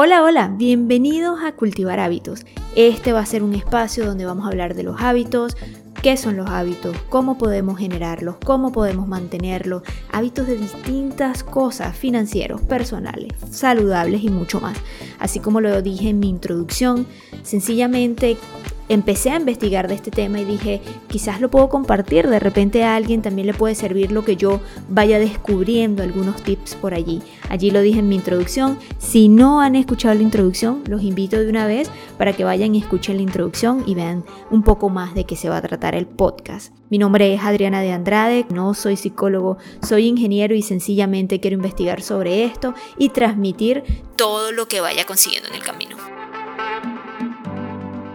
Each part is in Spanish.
Hola, hola, bienvenidos a Cultivar Hábitos. Este va a ser un espacio donde vamos a hablar de los hábitos, qué son los hábitos, cómo podemos generarlos, cómo podemos mantenerlos, hábitos de distintas cosas, financieros, personales, saludables y mucho más. Así como lo dije en mi introducción, sencillamente empecé a investigar de este tema y dije, quizás lo puedo compartir, de repente a alguien también le puede servir lo que yo vaya descubriendo, algunos tips por allí. Allí lo dije en mi introducción. Si no han escuchado la introducción, los invito de una vez para que vayan y escuchen la introducción y vean un poco más de qué se va a tratar el podcast. Mi nombre es Adriana de Andrade, no soy psicólogo, soy ingeniero y sencillamente quiero investigar sobre esto y transmitir todo lo que vaya consiguiendo en el camino.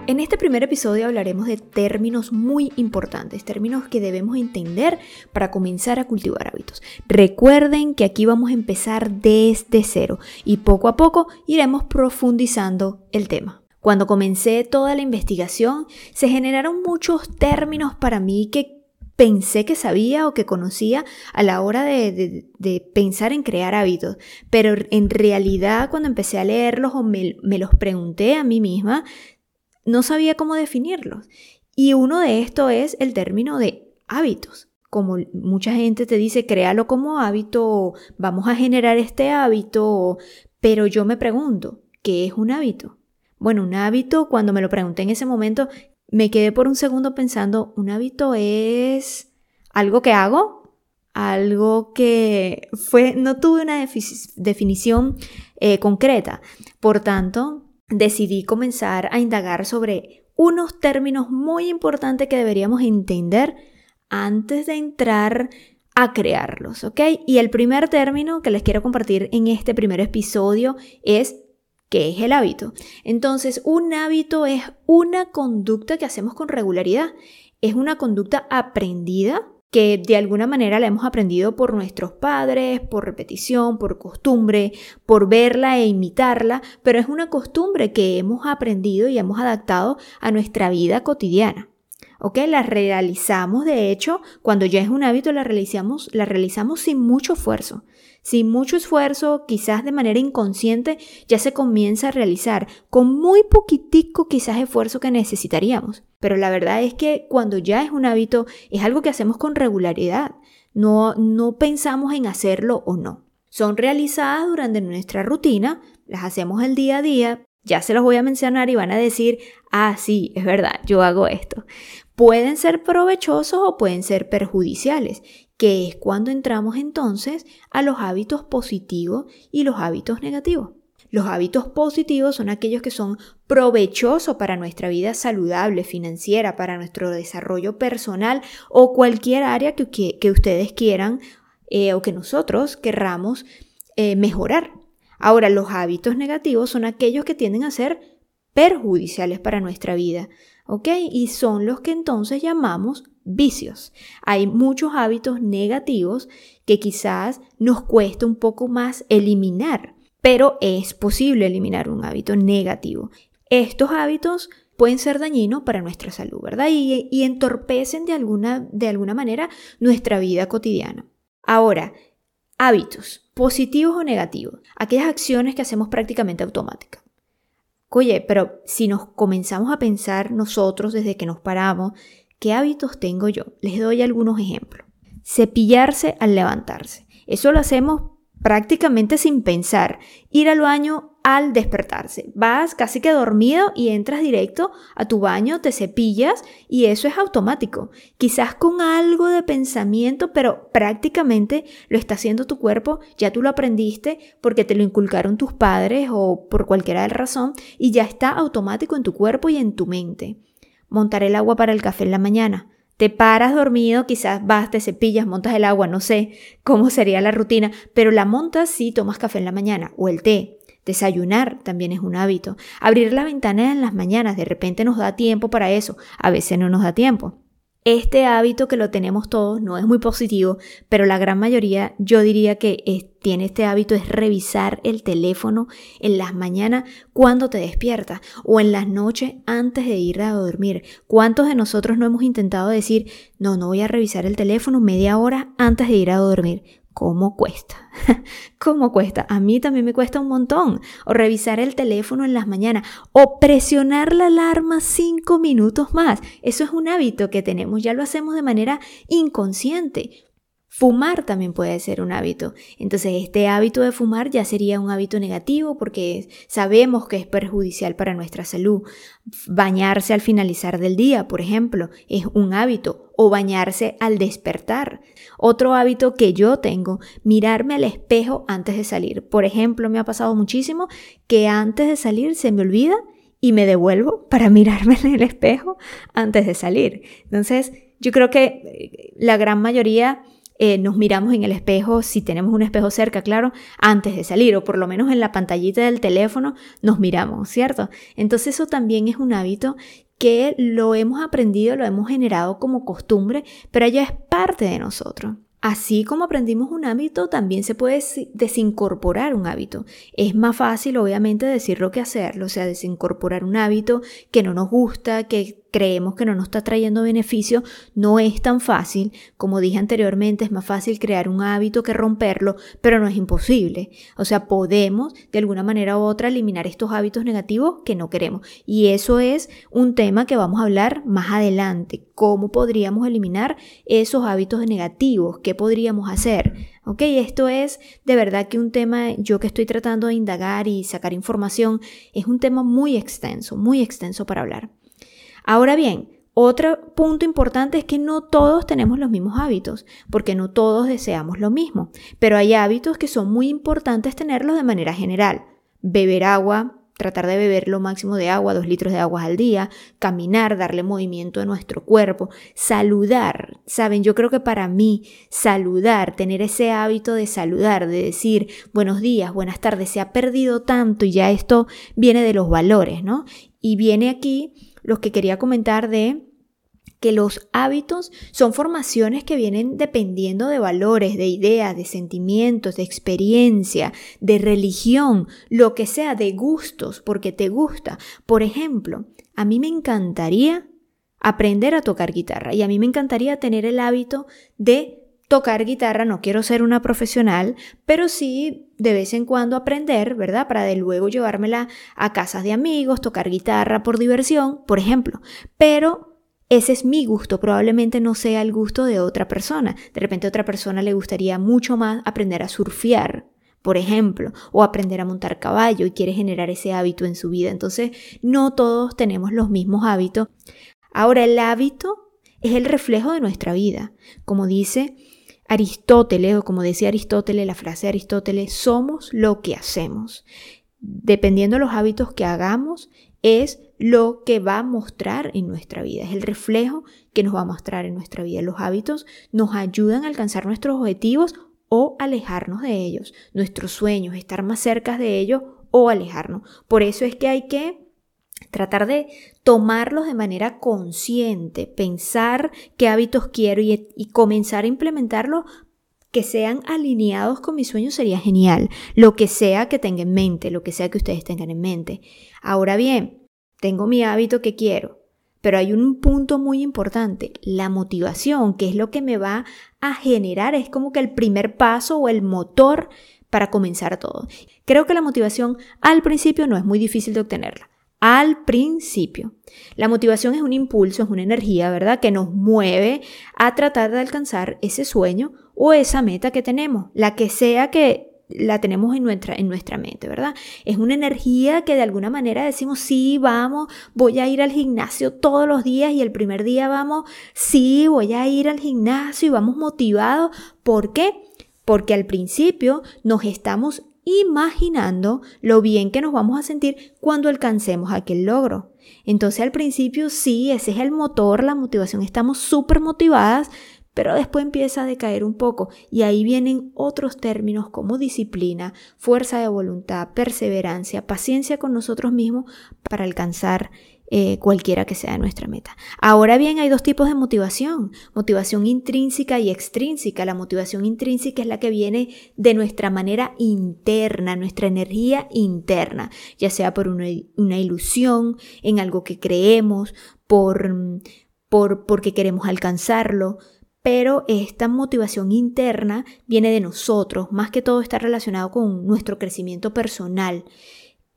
En este primer episodio hablaremos de términos muy importantes, términos que debemos entender para comenzar a cultivar hábitos. Recuerden que aquí vamos a empezar desde cero y poco a poco iremos profundizando el tema. Cuando comencé toda la investigación, se generaron muchos términos para mí que pensé que sabía o que conocía a la hora de, pensar en crear hábitos, pero en realidad cuando empecé a leerlos o me, los pregunté a mí misma, no sabía cómo definirlos. Y uno de estos es el término de hábitos. Como mucha gente te dice, créalo como hábito, vamos a generar este hábito, pero yo me pregunto, ¿qué es un hábito? Bueno, un hábito, cuando me lo pregunté en ese momento, me quedé por un segundo pensando, un hábito es algo que hago, algo que fue, no tuve una definición eh, concreta. Por tanto, decidí comenzar a indagar sobre unos términos muy importantes que deberíamos entender antes de entrar a crearlos, ¿ok? Y el primer término que les quiero compartir en este primer episodio es ¿qué es el hábito? Entonces, un hábito es una conducta que hacemos con regularidad, es una conducta aprendida que de alguna manera la hemos aprendido por nuestros padres, por repetición, por costumbre, por verla e imitarla, pero es una costumbre que hemos aprendido y hemos adaptado a nuestra vida cotidiana. ¿Ok? La realizamos, de hecho, cuando ya es un hábito, la realizamos, la realizamos sin mucho esfuerzo. Sin mucho esfuerzo, quizás de manera inconsciente, ya se comienza a realizar con muy poquitico quizás esfuerzo que necesitaríamos. Pero la verdad es que cuando ya es un hábito, es algo que hacemos con regularidad. No, no pensamos en hacerlo o no. Son realizadas durante nuestra rutina, las hacemos el día a día, ya se los voy a mencionar y van a decir, ah, sí, es verdad, yo hago esto. Pueden ser provechosos o pueden ser perjudiciales que es cuando entramos entonces a los hábitos positivos y los hábitos negativos. Los hábitos positivos son aquellos que son provechosos para nuestra vida saludable, financiera, para nuestro desarrollo personal o cualquier área que, ustedes quieran eh, o que nosotros querramos eh, mejorar. Ahora, los hábitos negativos son aquellos que tienden a ser perjudiciales para nuestra vida, ¿ok? Y son los que entonces llamamos vicios. Hay muchos hábitos negativos que quizás nos cuesta un poco más eliminar, pero es posible eliminar un hábito negativo. Estos hábitos pueden ser dañinos para nuestra salud, ¿verdad? Y, y entorpecen de alguna, de alguna manera nuestra vida cotidiana. Ahora, hábitos, positivos o negativos, aquellas acciones que hacemos prácticamente automáticas. Oye, pero si nos comenzamos a pensar nosotros desde que nos paramos, ¿Qué hábitos tengo yo? Les doy algunos ejemplos. Cepillarse al levantarse. Eso lo hacemos prácticamente sin pensar. Ir al baño al despertarse. Vas casi que dormido y entras directo a tu baño, te cepillas y eso es automático. Quizás con algo de pensamiento, pero prácticamente lo está haciendo tu cuerpo, ya tú lo aprendiste porque te lo inculcaron tus padres o por cualquier razón y ya está automático en tu cuerpo y en tu mente montar el agua para el café en la mañana. Te paras dormido, quizás vas, te cepillas, montas el agua, no sé cómo sería la rutina, pero la montas si tomas café en la mañana o el té. Desayunar también es un hábito. Abrir la ventana en las mañanas, de repente nos da tiempo para eso, a veces no nos da tiempo. Este hábito que lo tenemos todos no es muy positivo, pero la gran mayoría yo diría que tiene este hábito es revisar el teléfono en las mañanas cuando te despiertas o en las noches antes de ir a dormir. ¿Cuántos de nosotros no hemos intentado decir, no, no voy a revisar el teléfono media hora antes de ir a dormir? ¿Cómo cuesta? ¿Cómo cuesta? A mí también me cuesta un montón. O revisar el teléfono en las mañanas. O presionar la alarma cinco minutos más. Eso es un hábito que tenemos. Ya lo hacemos de manera inconsciente. Fumar también puede ser un hábito. Entonces este hábito de fumar ya sería un hábito negativo porque sabemos que es perjudicial para nuestra salud. Bañarse al finalizar del día, por ejemplo, es un hábito. O bañarse al despertar. Otro hábito que yo tengo, mirarme al espejo antes de salir. Por ejemplo, me ha pasado muchísimo que antes de salir se me olvida y me devuelvo para mirarme en el espejo antes de salir. Entonces, yo creo que eh, la gran mayoría eh, nos miramos en el espejo, si tenemos un espejo cerca, claro, antes de salir, o por lo menos en la pantallita del teléfono nos miramos, ¿cierto? Entonces eso también es un hábito que lo hemos aprendido, lo hemos generado como costumbre, pero ya es parte de nosotros. Así como aprendimos un hábito, también se puede desincorporar un hábito. Es más fácil, obviamente, decirlo que hacerlo, o sea, desincorporar un hábito que no nos gusta, que creemos que no nos está trayendo beneficio, no es tan fácil. Como dije anteriormente, es más fácil crear un hábito que romperlo, pero no es imposible. O sea, podemos de alguna manera u otra eliminar estos hábitos negativos que no queremos. Y eso es un tema que vamos a hablar más adelante. ¿Cómo podríamos eliminar esos hábitos negativos? ¿Qué podríamos hacer? Ok, esto es de verdad que un tema, yo que estoy tratando de indagar y sacar información, es un tema muy extenso, muy extenso para hablar. Ahora bien, otro punto importante es que no todos tenemos los mismos hábitos, porque no todos deseamos lo mismo, pero hay hábitos que son muy importantes tenerlos de manera general. Beber agua, tratar de beber lo máximo de agua, dos litros de agua al día, caminar, darle movimiento a nuestro cuerpo, saludar. Saben, yo creo que para mí saludar, tener ese hábito de saludar, de decir buenos días, buenas tardes, se ha perdido tanto y ya esto viene de los valores, ¿no? Y viene aquí los que quería comentar de que los hábitos son formaciones que vienen dependiendo de valores, de ideas, de sentimientos, de experiencia, de religión, lo que sea, de gustos, porque te gusta. Por ejemplo, a mí me encantaría aprender a tocar guitarra y a mí me encantaría tener el hábito de tocar guitarra, no quiero ser una profesional, pero sí de vez en cuando aprender, ¿verdad? Para de luego llevármela a casas de amigos, tocar guitarra por diversión, por ejemplo. Pero ese es mi gusto, probablemente no sea el gusto de otra persona. De repente a otra persona le gustaría mucho más aprender a surfear, por ejemplo, o aprender a montar caballo y quiere generar ese hábito en su vida. Entonces, no todos tenemos los mismos hábitos. Ahora, el hábito es el reflejo de nuestra vida. Como dice Aristóteles, o como decía Aristóteles, la frase de Aristóteles, somos lo que hacemos. Dependiendo de los hábitos que hagamos, es lo que va a mostrar en nuestra vida, es el reflejo que nos va a mostrar en nuestra vida. Los hábitos nos ayudan a alcanzar nuestros objetivos o alejarnos de ellos, nuestros sueños, estar más cerca de ellos o alejarnos. Por eso es que hay que Tratar de tomarlos de manera consciente, pensar qué hábitos quiero y, comenzar a implementarlos que sean alineados con mis sueños sería genial. Lo que sea que tenga en mente, lo que sea que ustedes tengan en mente. Ahora bien, tengo mi hábito que quiero, pero hay un punto muy importante, la motivación, que es lo que me va a generar, es como que el primer paso o el motor para comenzar todo. Creo que la motivación al principio no es muy difícil de obtenerla al principio. La motivación es un impulso, es una energía, ¿verdad? Que nos mueve a tratar de alcanzar ese sueño o esa meta que tenemos, la que sea que la tenemos en nuestra, en nuestra mente, ¿verdad? Es una energía que de alguna manera decimos, sí, vamos, voy a ir al gimnasio todos los días y el primer día vamos, sí, voy a ir al gimnasio y vamos motivados. ¿Por qué? Porque al principio nos estamos imaginando lo bien que nos vamos a sentir cuando alcancemos aquel logro. Entonces al principio sí, ese es el motor, la motivación, estamos súper motivadas, pero después empieza a decaer un poco y ahí vienen otros términos como disciplina, fuerza de voluntad, perseverancia, paciencia con nosotros mismos para alcanzar eh, cualquiera que sea nuestra meta. Ahora bien, hay dos tipos de motivación, motivación intrínseca y extrínseca. La motivación intrínseca es la que viene de nuestra manera interna, nuestra energía interna, ya sea por una, una ilusión, en algo que creemos, por, por, porque queremos alcanzarlo, pero esta motivación interna viene de nosotros, más que todo está relacionado con nuestro crecimiento personal.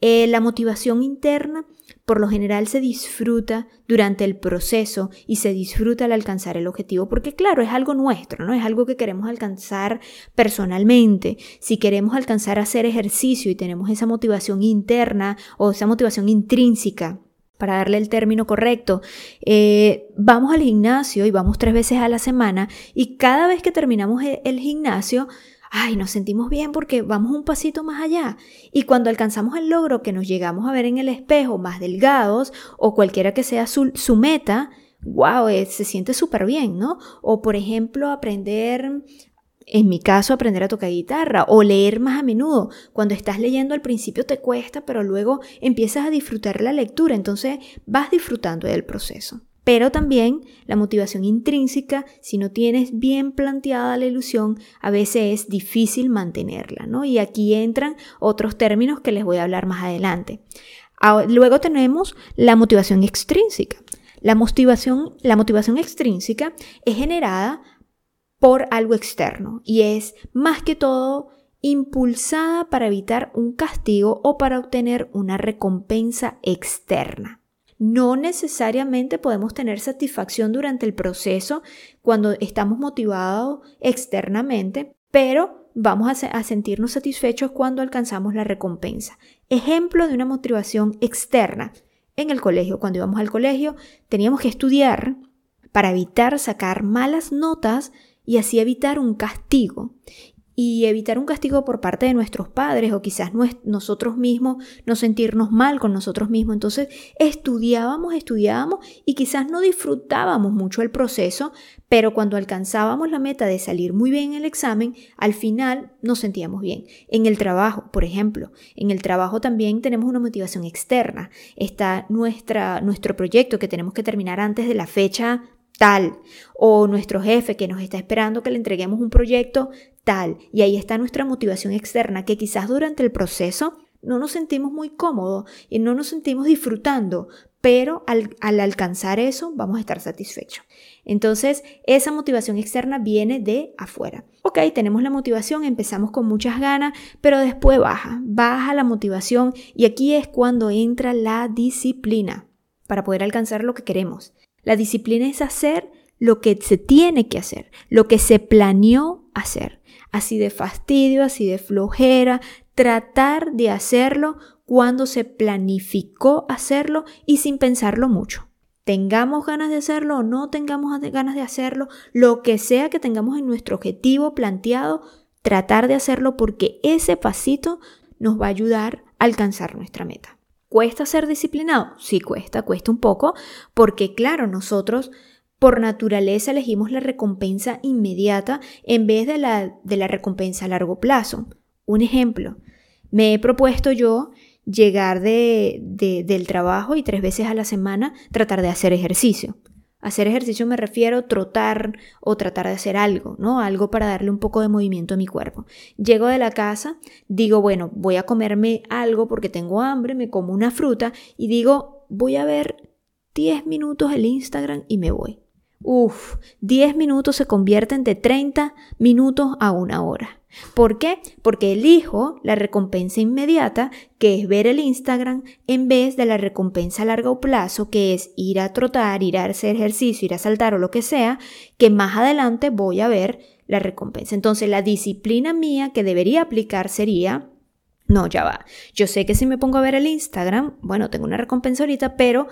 Eh, la motivación interna por lo general se disfruta durante el proceso y se disfruta al alcanzar el objetivo, porque claro, es algo nuestro, ¿no? Es algo que queremos alcanzar personalmente. Si queremos alcanzar a hacer ejercicio y tenemos esa motivación interna o esa motivación intrínseca, para darle el término correcto, eh, vamos al gimnasio y vamos tres veces a la semana y cada vez que terminamos e, el gimnasio, ay, nos sentimos bien porque vamos un pasito más allá. Y cuando alcanzamos el logro que nos llegamos a ver en el espejo más delgados o cualquiera que sea su, su meta, wow, eh, se siente súper bien, ¿no? O por ejemplo, aprender en mi caso, aprender a tocar guitarra o leer más a menudo. Cuando estás leyendo al principio te cuesta, pero luego empiezas a disfrutar la lectura, entonces vas disfrutando del proceso. Pero también la motivación intrínseca, si no tienes bien planteada la ilusión, a veces es difícil mantenerla, ¿no? Y aquí entran otros términos que les voy a hablar más adelante. Luego tenemos la motivación extrínseca. La motivación, la motivación extrínseca es generada por algo externo y es más que todo impulsada para evitar un castigo o para obtener una recompensa externa. No necesariamente podemos tener satisfacción durante el proceso cuando estamos motivados externamente, pero vamos a, sentirnos satisfechos cuando alcanzamos la recompensa. Ejemplo de una motivación externa. En el colegio, cuando íbamos al colegio, teníamos que estudiar para evitar sacar malas notas y así evitar un castigo y evitar un castigo por parte de nuestros padres o quizás nosotros mismos no sentirnos mal con nosotros mismos. Entonces estudiábamos, estudiábamos y quizás no disfrutábamos mucho el proceso, pero cuando alcanzábamos la meta de salir muy bien en el examen, al final nos sentíamos bien. En el trabajo, por ejemplo, en el trabajo también tenemos una motivación externa. Está nuestra, nuestro proyecto que tenemos que terminar antes de la fecha tal, o nuestro jefe que nos está esperando que le entreguemos un proyecto tal, y ahí está nuestra motivación externa, que quizás durante el proceso no nos sentimos muy cómodos y no nos sentimos disfrutando, pero al, al, alcanzar eso vamos a estar satisfechos. Entonces, esa motivación externa viene de afuera. Ok, tenemos la motivación, empezamos con muchas ganas, pero después baja, baja la motivación y aquí es cuando entra la disciplina para poder alcanzar lo que queremos. La disciplina es hacer lo que se tiene que hacer, lo que se planeó hacer. Así de fastidio, así de flojera, tratar de hacerlo cuando se planificó hacerlo y sin pensarlo mucho. Tengamos ganas de hacerlo o no tengamos ganas de hacerlo, lo que sea que tengamos en nuestro objetivo planteado, tratar de hacerlo porque ese pasito nos va a ayudar a alcanzar nuestra meta. ¿Cuesta ser disciplinado? Sí, cuesta, cuesta un poco, porque claro, nosotros por naturaleza elegimos la recompensa inmediata en vez de la, de la recompensa a largo plazo. Un ejemplo, me he propuesto yo llegar de, del trabajo y tres veces a la semana tratar de hacer ejercicio. Hacer ejercicio me refiero a trotar o tratar de hacer algo, ¿no? Algo para darle un poco de movimiento a mi cuerpo. Llego de la casa, digo, bueno, voy a comerme algo porque tengo hambre, me como una fruta y digo, voy a ver 10 minutos el Instagram y me voy. Uf, 10 minutos se convierten de 30 minutos a una hora. ¿Por qué? Porque elijo la recompensa inmediata, que es ver el Instagram, en vez de la recompensa a largo plazo, que es ir a trotar, ir a hacer ejercicio, ir a saltar o lo que sea, que más adelante voy a ver la recompensa. Entonces, la disciplina mía que debería aplicar sería no, ya va. Yo sé que si me pongo a ver el Instagram, bueno, tengo una recompensa ahorita, pero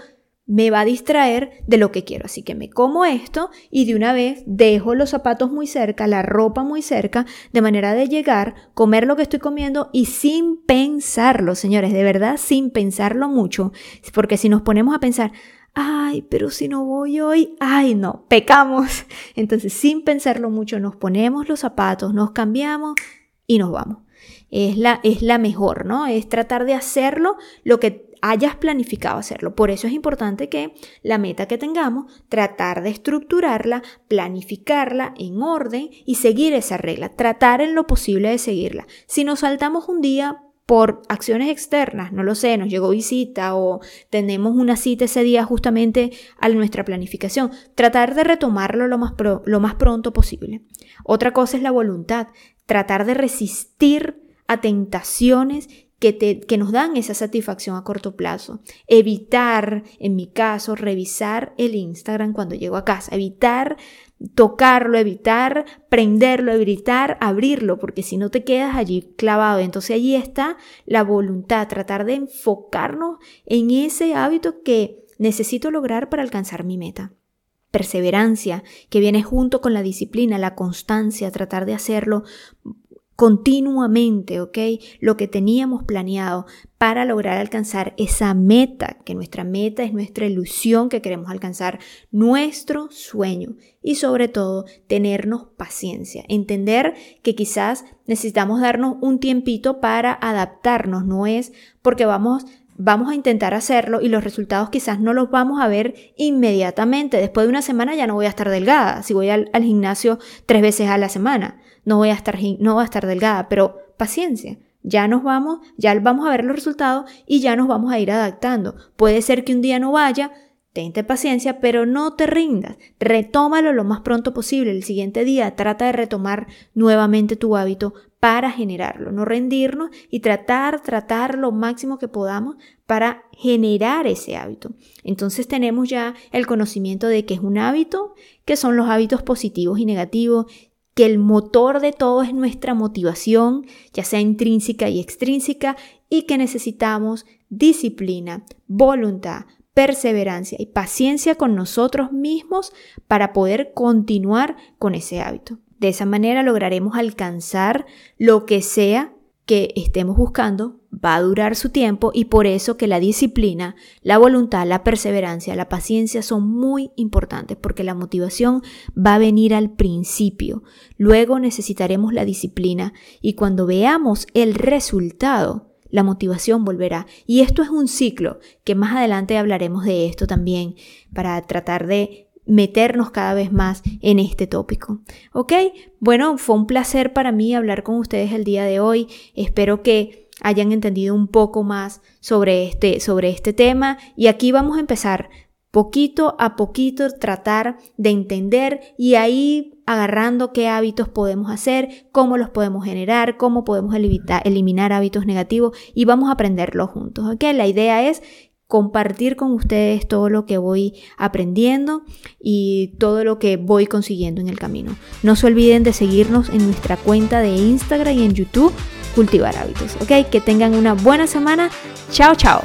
me va a distraer de lo que quiero. Así que me como esto y de una vez dejo los zapatos muy cerca, la ropa muy cerca, de manera de llegar, comer lo que estoy comiendo y sin pensarlo, señores, de verdad, sin pensarlo mucho. Porque si nos ponemos a pensar, ay, pero si no voy hoy, ay, no, pecamos. Entonces, sin pensarlo mucho, nos ponemos los zapatos, nos cambiamos y nos vamos. Es la, es la mejor, ¿no? Es tratar de hacerlo lo que hayas planificado hacerlo. Por eso es importante que la meta que tengamos, tratar de estructurarla, planificarla en orden y seguir esa regla, tratar en lo posible de seguirla. Si nos saltamos un día, por acciones externas, no lo sé, nos llegó visita o tenemos una cita ese día justamente a nuestra planificación, tratar de retomarlo lo más, lo más pronto posible. Otra cosa es la voluntad, tratar de resistir a tentaciones que, que, nos dan esa satisfacción a corto plazo. Evitar, en mi caso, revisar el Instagram cuando llego a casa. Evitar tocarlo, evitar prenderlo, evitar abrirlo, porque si no te quedas allí clavado. Entonces allí está la voluntad, tratar de enfocarnos en ese hábito que necesito lograr para alcanzar mi meta. Perseverancia, que viene junto con la disciplina, la constancia, tratar de hacerlo continuamente, ¿ok? Lo que teníamos planeado para lograr alcanzar esa meta, que nuestra meta es nuestra ilusión que queremos alcanzar, nuestro sueño y sobre todo tenernos paciencia, entender que quizás necesitamos darnos un tiempito para adaptarnos, no es porque vamos vamos a intentar hacerlo y los resultados quizás no los vamos a ver inmediatamente. Después de una semana ya no voy a estar delgada si voy al, gimnasio tres veces a la semana no voy a estar, no voy a estar delgada, pero paciencia. Ya nos vamos, ya vamos a ver los resultados y ya nos vamos a ir adaptando. Puede ser que un día no vaya, Tente paciencia, pero no te rindas. Retómalo lo más pronto posible. El siguiente día trata de retomar nuevamente tu hábito para generarlo. No rendirnos y tratar, tratar lo máximo que podamos para generar ese hábito. Entonces tenemos ya el conocimiento de que es un hábito, que son los hábitos positivos y negativos, que el motor de todo es nuestra motivación, ya sea intrínseca y extrínseca, y que necesitamos disciplina, voluntad, perseverancia y paciencia con nosotros mismos para poder continuar con ese hábito. De esa manera lograremos alcanzar lo que sea que estemos buscando va a durar su tiempo y por eso que la disciplina, la voluntad, la perseverancia, la paciencia son muy importantes porque la motivación va a venir al principio, luego necesitaremos la disciplina y cuando veamos el resultado, la motivación volverá. Y esto es un ciclo que más adelante hablaremos de esto también para tratar de meternos cada vez más en este tópico. ¿Ok? Bueno, fue un placer para mí hablar con ustedes el día de hoy. Espero que hayan entendido un poco más sobre este, sobre este tema y aquí vamos a empezar poquito a poquito tratar de entender y ahí agarrando qué hábitos podemos hacer, cómo los podemos generar, cómo podemos eliminar hábitos negativos y vamos a aprenderlo juntos. ¿ok? La idea es compartir con ustedes todo lo que voy aprendiendo y todo lo que voy consiguiendo en el camino. No se olviden de seguirnos en nuestra cuenta de Instagram y en YouTube, Cultivar Hábitos. ¿Ok? Que tengan una buena semana. Chao, chao.